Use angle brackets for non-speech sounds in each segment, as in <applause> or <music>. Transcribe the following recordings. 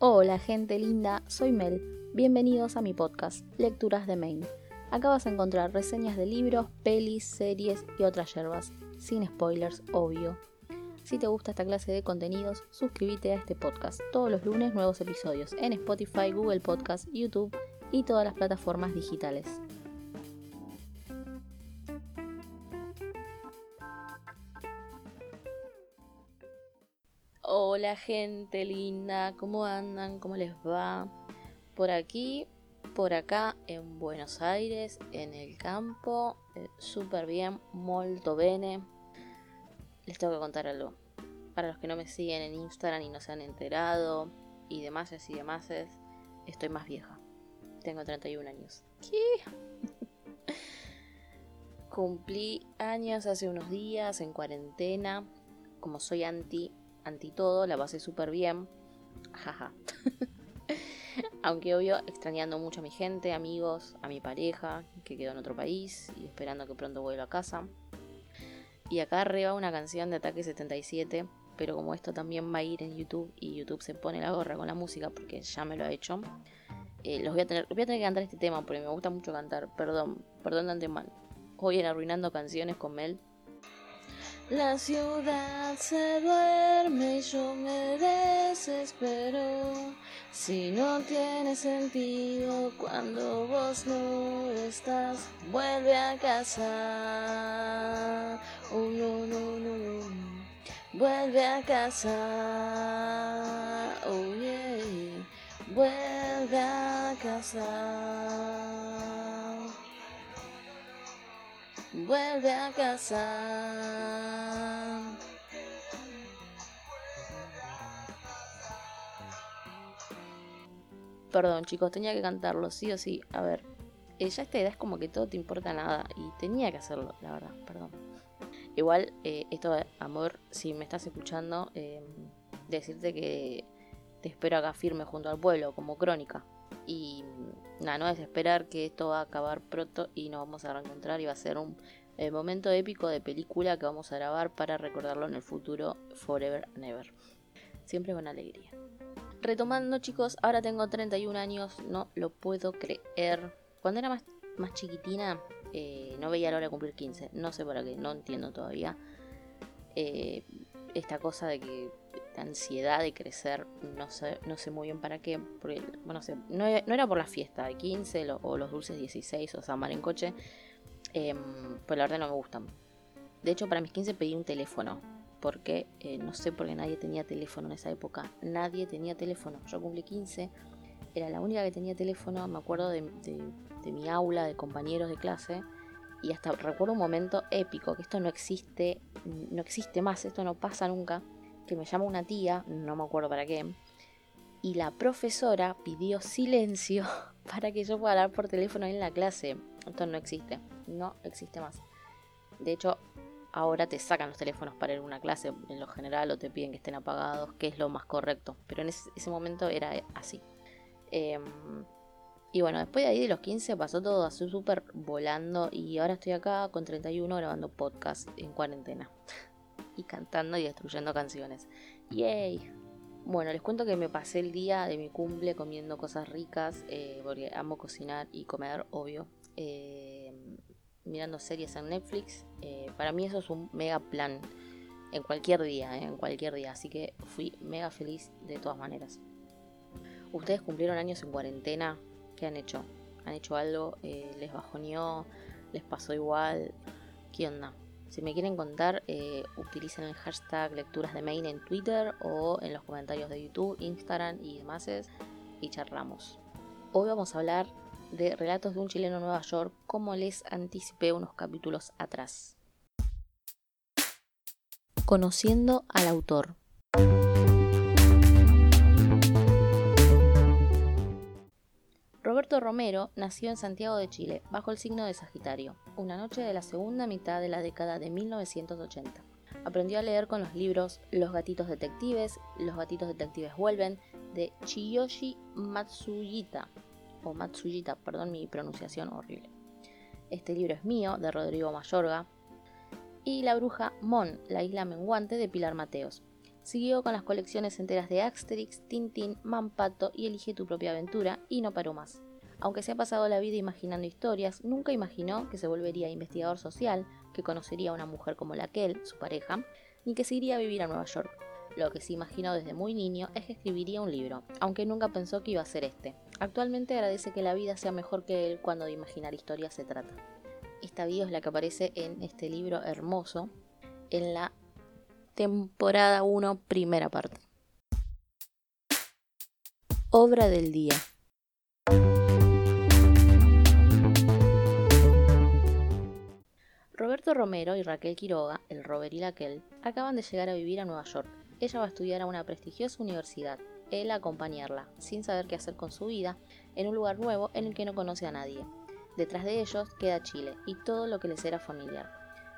Hola gente linda, soy Mel. Bienvenidos a mi podcast, Lecturas de Maine. Acá vas a encontrar reseñas de libros, pelis, series y otras yerbas, sin spoilers, obvio. Si te gusta esta clase de contenidos, suscríbete a este podcast. Todos los lunes nuevos episodios en Spotify, Google Podcast, YouTube y todas las plataformas digitales. Hola gente linda, ¿cómo andan? ¿Cómo les va? Por aquí, por acá, en Buenos Aires, en el campo, eh, súper bien, molto bene. Les tengo que contar algo. Para los que no me siguen en Instagram y no se han enterado, y demás y demás, estoy más vieja. Tengo 31 años. ¿Qué? <laughs> Cumplí años hace unos días en cuarentena. Como soy anti anti todo, la pasé súper bien. Jaja. <laughs> Aunque obvio, extrañando mucho a mi gente, amigos, a mi pareja, que quedó en otro país y esperando que pronto vuelva a casa. Y acá arriba una canción de Ataque 77, pero como esto también va a ir en YouTube y YouTube se pone la gorra con la música porque ya me lo ha hecho, eh, los voy a, tener, voy a tener que cantar este tema porque me gusta mucho cantar. Perdón, perdón de antemano. Hoy en Arruinando Canciones con Mel la ciudad se duerme y yo me desespero. Si no tiene sentido cuando vos no estás, vuelve a casa. Oh no, no, no, Vuelve a casa. Oh yeah. Vuelve a casa vuelve a casa. Perdón chicos, tenía que cantarlo, sí o sí. A ver, eh, ya esta edad es como que todo te importa nada y tenía que hacerlo, la verdad, perdón. Igual, eh, esto amor, si me estás escuchando, eh, decirte que te espero acá firme junto al pueblo, como crónica. Y nada, no es esperar que esto va a acabar pronto y nos vamos a reencontrar y va a ser un eh, momento épico de película que vamos a grabar para recordarlo en el futuro forever never. Siempre con alegría. Retomando chicos, ahora tengo 31 años, no lo puedo creer. Cuando era más, más chiquitina eh, no veía la hora de cumplir 15, no sé para qué, no entiendo todavía. Eh, esta cosa de que ansiedad de crecer, no sé, no sé muy bien para qué, porque, bueno, no, era por la fiesta de 15 o los dulces 16 o Samar en coche, eh, pues la verdad no me gustan. De hecho, para mis 15 pedí un teléfono, porque eh, no sé por qué nadie tenía teléfono en esa época, nadie tenía teléfono, yo cumplí 15, era la única que tenía teléfono, me acuerdo de, de mi aula, de compañeros de clase, y hasta recuerdo un momento épico, que esto no existe, no existe más, esto no pasa nunca, que me llama una tía, no me acuerdo para qué, y la profesora pidió silencio <laughs> para que yo pueda hablar por teléfono en la clase. Esto no existe, no existe más. De hecho, ahora te sacan los teléfonos para ir a una clase en lo general o te piden que estén apagados, que es lo más correcto. Pero en ese, momento era así. Em, y bueno, después de ahí de los 15 pasó todo así súper volando y ahora estoy acá con 31 grabando podcast en cuarentena <laughs> y cantando y destruyendo canciones. ¡Yay! Bueno, les cuento que me pasé el día de mi cumple comiendo cosas ricas, eh, porque amo cocinar y comer, obvio. Eh, mirando series en Netflix. Eh, para mí eso es un mega plan en cualquier día, en cualquier día. Así que fui mega feliz de todas maneras. Ustedes cumplieron años en cuarentena. ¿Qué han hecho? ¿Han hecho algo? ¿Les bajoneó? ¿Les pasó igual? ¿Qué onda? Si me quieren contar, eh, utilicen el hashtag lecturas de main en Twitter o en los comentarios de YouTube, Instagram y demás y charlamos. Hoy vamos a hablar de Relatos de un chileno en Nueva York, como les anticipé unos capítulos atrás. Conociendo al autor. Roberto Romero nació en Santiago de Chile, bajo el signo de Sagitario, una noche de la segunda mitad de la década de 1980. Aprendió a leer con los libros Los gatitos detectives, Los gatitos detectives vuelven, de Chiyoshi Matsuyita, o Matsuyita, perdón mi pronunciación horrible. Este libro es mío, de Rodrigo Mayorga, y La bruja Mon, la isla menguante de Pilar Mateos. Siguió con las colecciones enteras de Asterix, Tintín, Mampato y Elige tu propia aventura y no paró más. Aunque se ha pasado la vida imaginando historias, nunca imaginó que se volvería investigador social, que conocería a una mujer como la que él, su pareja, ni que se iría a vivir a Nueva York. Lo que se imaginó desde muy niño es que escribiría un libro, aunque nunca pensó que iba a ser este. Actualmente agradece que la vida sea mejor que él cuando de imaginar historias se trata. Esta vida es la que aparece en este libro hermoso, en la temporada 1, primera parte. Obra del día. Roberto Romero y Raquel Quiroga, el Robert y Raquel, acaban de llegar a vivir a Nueva York. Ella va a estudiar a una prestigiosa universidad, él a acompañarla, sin saber qué hacer con su vida, en un lugar nuevo en el que no conoce a nadie. Detrás de ellos queda Chile y todo lo que les era familiar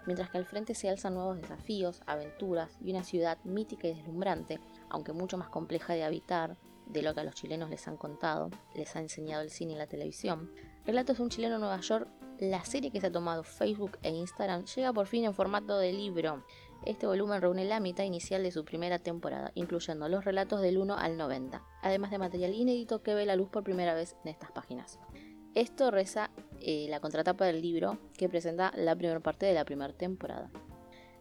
mientras que al frente se alzan nuevos desafíos, aventuras y una ciudad mítica y deslumbrante, aunque mucho más compleja de habitar de lo que a los chilenos les han contado, les ha enseñado el cine y la televisión. Relatos de un chileno en Nueva York, la serie que se ha tomado Facebook e Instagram llega por fin en formato de libro. Este volumen reúne la mitad inicial de su primera temporada, incluyendo los relatos del 1 al 90, además de material inédito que ve la luz por primera vez en estas páginas. Esto reza eh, la contratapa del libro que presenta la primera parte de la primera temporada.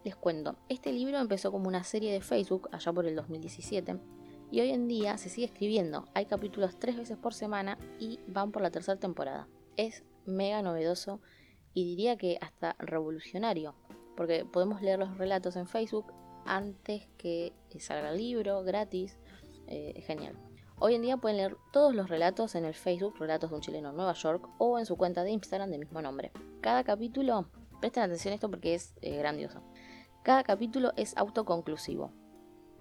Les cuento, este libro empezó como una serie de Facebook allá por el 2017 y hoy en día se sigue escribiendo. Hay capítulos tres veces por semana y van por la tercera temporada. Es mega novedoso y diría que hasta revolucionario, porque podemos leer los relatos en Facebook antes que salga el libro, gratis. Eh, genial. Hoy en día pueden leer todos los relatos en el Facebook Relatos de un chileno en Nueva York o en su cuenta de Instagram del mismo nombre. Cada capítulo, presten atención a esto porque es eh, grandioso. Cada capítulo es autoconclusivo.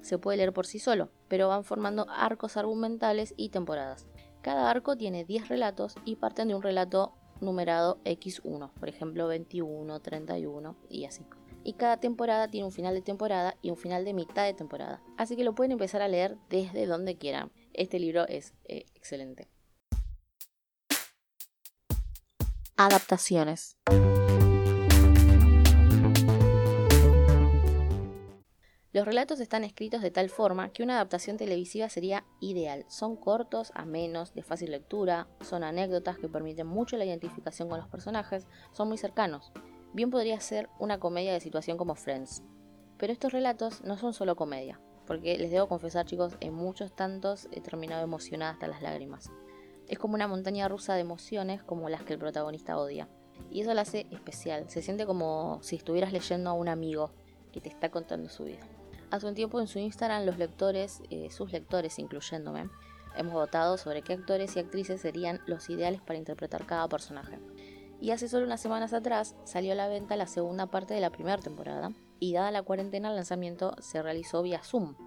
Se puede leer por sí solo, pero van formando arcos argumentales y temporadas. Cada arco tiene 10 relatos y parten de un relato numerado X1, por ejemplo 21, 31 y así. Y cada temporada tiene un final de temporada y un final de mitad de temporada. Así que lo pueden empezar a leer desde donde quieran. Este libro es eh, excelente. Adaptaciones. Los relatos están escritos de tal forma que una adaptación televisiva sería ideal. Son cortos, amenos, de fácil lectura, son anécdotas que permiten mucho la identificación con los personajes, son muy cercanos. Bien podría ser una comedia de situación como Friends. Pero estos relatos no son solo comedia, porque les debo confesar chicos, en muchos tantos he terminado emocionada hasta las lágrimas. Es como una montaña rusa de emociones como las que el protagonista odia. Y eso la hace especial, se siente como si estuvieras leyendo a un amigo que te está contando su vida. Hace un tiempo en su Instagram los lectores, eh, sus lectores incluyéndome, hemos votado sobre qué actores y actrices serían los ideales para interpretar cada personaje. Y hace solo unas semanas atrás salió a la venta la segunda parte de la primera temporada, y dada la cuarentena el lanzamiento se realizó vía Zoom,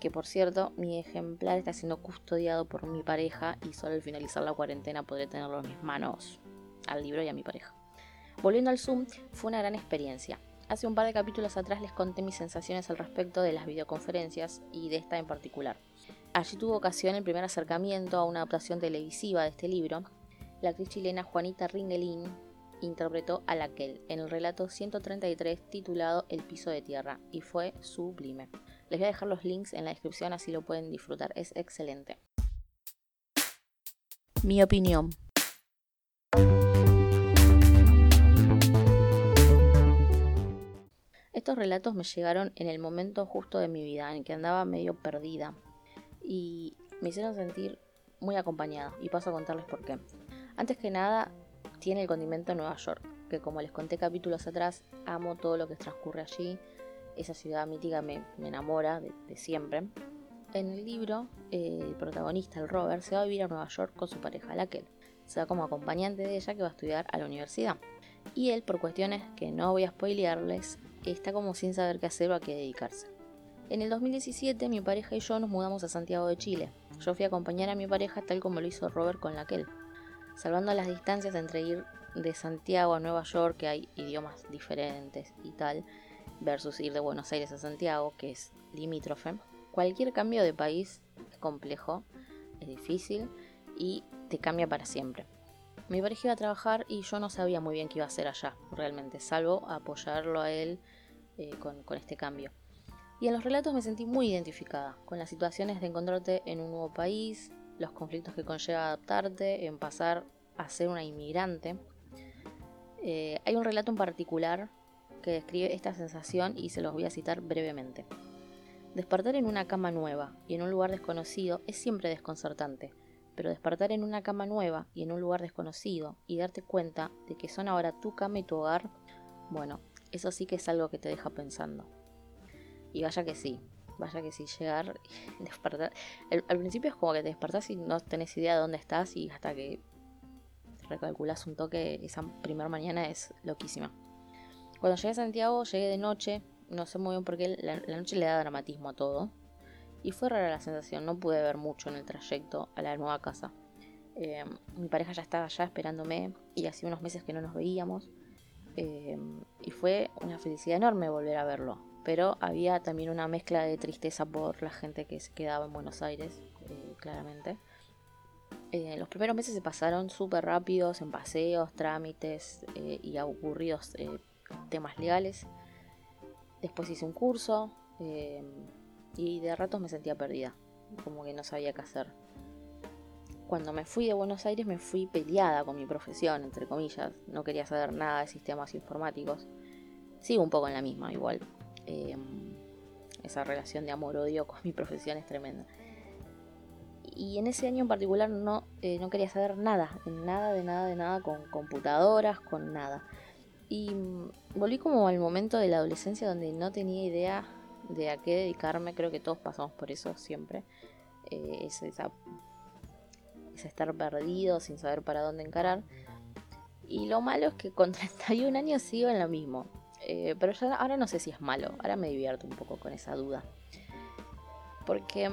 que por cierto mi ejemplar está siendo custodiado por mi pareja y solo al finalizar la cuarentena podré tenerlo en mis manos al libro y a mi pareja. Volviendo al Zoom, fue una gran experiencia. Hace un par de capítulos atrás les conté mis sensaciones al respecto de las videoconferencias y de esta en particular. Allí tuvo ocasión el primer acercamiento a una adaptación televisiva de este libro. La actriz chilena Juanita Ringelin interpretó a Laquel en el relato 133 titulado El piso de tierra y fue sublime. Les voy a dejar los links en la descripción así lo pueden disfrutar, es excelente. Mi opinión. Estos relatos me llegaron en el momento justo de mi vida en que andaba medio perdida y me hicieron sentir muy acompañada y paso a contarles por qué. Antes que nada, tiene el condimento Nueva York, que como les conté capítulos atrás, amo todo lo que transcurre allí. Esa ciudad mítica me, enamora de, siempre. En el libro, eh, el protagonista, el Robert, se va a vivir a Nueva York con su pareja, la que Se va como acompañante de ella que va a estudiar a la universidad. Y él, por cuestiones que no voy a spoilearles, está como sin saber qué hacer o a qué dedicarse. En el 2017 mi pareja y yo nos mudamos a Santiago de Chile. Yo fui a acompañar a mi pareja tal como lo hizo Robert con Laquel salvando las distancias entre ir de Santiago a Nueva York, que hay idiomas diferentes y tal, versus ir de Buenos Aires a Santiago, que es limítrofe. Cualquier cambio de país es complejo, es difícil y te cambia para siempre. Mi pareja iba a trabajar y yo no sabía muy bien qué iba a hacer allá, realmente, salvo apoyarlo a él eh, con, este cambio. Y en los relatos me sentí muy identificada con las situaciones de encontrarte en un nuevo país, los conflictos que conlleva adaptarte, en pasar a ser una inmigrante. Eh, hay un relato en particular que describe esta sensación y se los voy a citar brevemente. Despertar en una cama nueva y en un lugar desconocido es siempre desconcertante, pero despertar en una cama nueva y en un lugar desconocido y darte cuenta de que son ahora tu cama y tu hogar, bueno, eso sí que es algo que te deja pensando. Y vaya que sí, vaya que sí, llegar y <laughs> despertar. al principio es como que te despertás y no tenés idea de dónde estás y hasta que recalculas un toque, esa primera mañana es loquísima. Cuando llegué a Santiago, llegué de noche, no sé muy bien por qué, la, noche le da dramatismo a todo. Y fue rara la sensación, no pude ver mucho en el trayecto a la nueva casa. Eh, mi pareja ya estaba allá esperándome y hacía unos meses que no nos veíamos. Eh, y fue una felicidad enorme volver a verlo. Pero había también una mezcla de tristeza por la gente que se quedaba en Buenos Aires, eh, claramente. los primeros meses se pasaron súper rápidos en paseos, trámites y aburridos temas legales. Después hice un curso y de ratos me sentía perdida, como que no sabía qué hacer cuando me fui de Buenos Aires me fui peleada con mi profesión, entre comillas. No quería saber nada de sistemas informáticos. Sigo un poco en la misma, igual. Em, esa relación de amor-odio con mi profesión es tremenda. Y en ese año en particular no, eh, no quería saber nada, nada, de nada, de nada, con computadoras, con nada. Y mm, volví como al momento de la adolescencia donde no tenía idea de a qué dedicarme. Creo que todos pasamos por eso siempre. Eh, es esa estar perdido, sin saber para dónde encarar. Y lo malo es que con <laughs> 31 años sigo en lo mismo. Eh, pero ya ahora no sé si es malo, ahora me divierto un poco con esa duda. Porque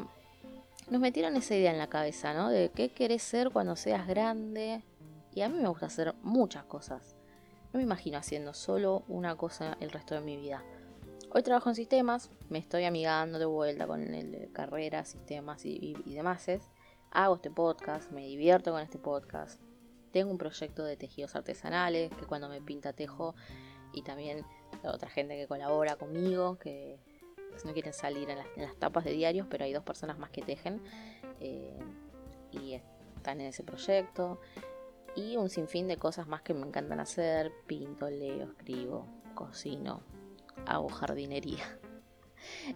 nos metieron esa idea en la cabeza, ¿no? De qué querés ser cuando seas grande. Y a mí me gusta hacer muchas cosas. No me imagino haciendo solo una cosa el resto de mi vida. Hoy trabajo en sistemas, me estoy amigando de vuelta con el carrera, sistemas y, y demás hago este podcast, me divierto con este podcast. Tengo un proyecto de tejidos artesanales que cuando me pinta tejo y también otra gente que colabora conmigo, que no quieren salir en las, tapas de diarios, pero hay dos personas más que tejen eh, y están en ese proyecto. Y un sinfín de cosas más que me encantan hacer. Pinto, leo, escribo, cocino, hago jardinería.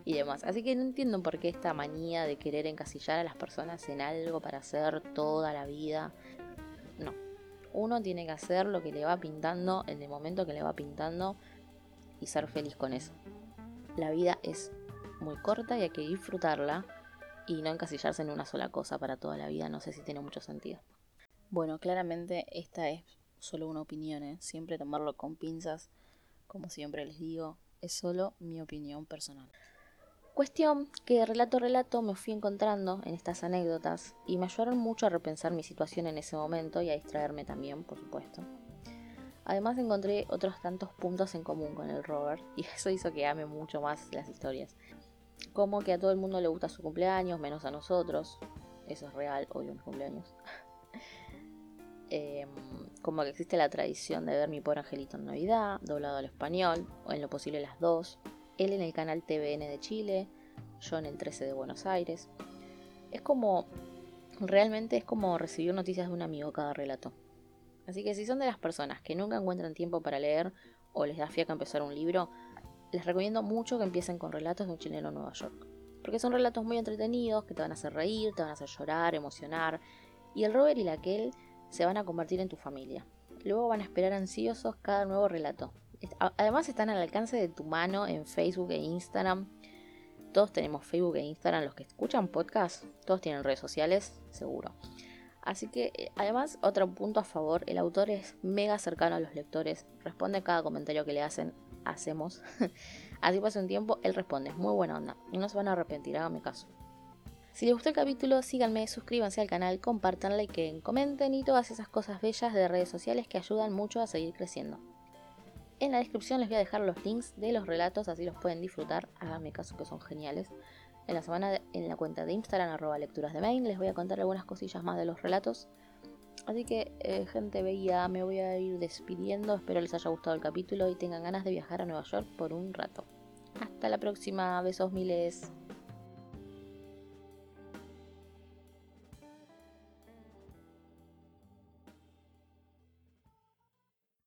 Y demás. Así que no entiendo por qué esta manía de querer encasillar a las personas en algo para hacer toda la vida. No. Uno tiene que hacer lo que le va pintando en el momento que le va pintando y ser feliz con eso. La vida es muy corta y hay que disfrutarla y no encasillarse en una sola cosa para toda la vida. No sé si tiene mucho sentido. Bueno, claramente esta es solo una opinión, ¿eh? siempre tomarlo con pinzas, como siempre les digo, es solo mi opinión personal. Cuestión que relato a relato me fui encontrando en estas anécdotas y me ayudaron mucho a repensar mi situación en ese momento y a distraerme también, por supuesto. Además encontré otros tantos puntos en común con el Robert y <laughs> eso hizo que ame mucho más las historias. Como que a todo el mundo le gusta su cumpleaños, menos a nosotros. Eso es real, odio mi cumpleaños. Em, como que existe la tradición de ver mi pobre angelito en Navidad, doblado al español, o en lo posible las dos, él en el canal TVN de Chile, yo en el 13 de Buenos Aires. Es como, realmente es como recibir noticias de un amigo cada relato. Así que si son de las personas que nunca encuentran tiempo para leer o les da fiaca empezar un libro, les recomiendo mucho que empiecen con relatos de un chileno en Nueva York. Porque son relatos muy entretenidos, que te van a hacer reír, te van a hacer llorar, emocionar. Y el Robert y la Kel se van a convertir en tu familia. Luego van a esperar ansiosos cada nuevo relato. Además están al alcance de tu mano en Facebook e Instagram. Todos tenemos Facebook e Instagram, los que escuchan podcast, todos tienen redes sociales, seguro. Así que, eh, además, otro punto a favor, el autor es mega cercano a los lectores, responde a cada comentario que le hacen, hacemos. <laughs> Así pasa un tiempo, él responde, muy buena onda, y no se van a arrepentir, hágame caso. Si les gustó el capítulo, síganme, suscríbanse al canal, compartan, likeen, comenten y todas esas cosas bellas de redes sociales que ayudan mucho a seguir creciendo. En la descripción les voy a dejar los links de los relatos, así los pueden disfrutar. Háganme caso que son geniales. En la semana en la cuenta de Instagram, arroba lecturas de main, les voy a contar algunas cosillas más de los relatos. Así que, eh, gente bella, me voy a ir despidiendo. Espero les haya gustado el capítulo y tengan ganas de viajar a Nueva York por un rato. Hasta la próxima. Besos miles.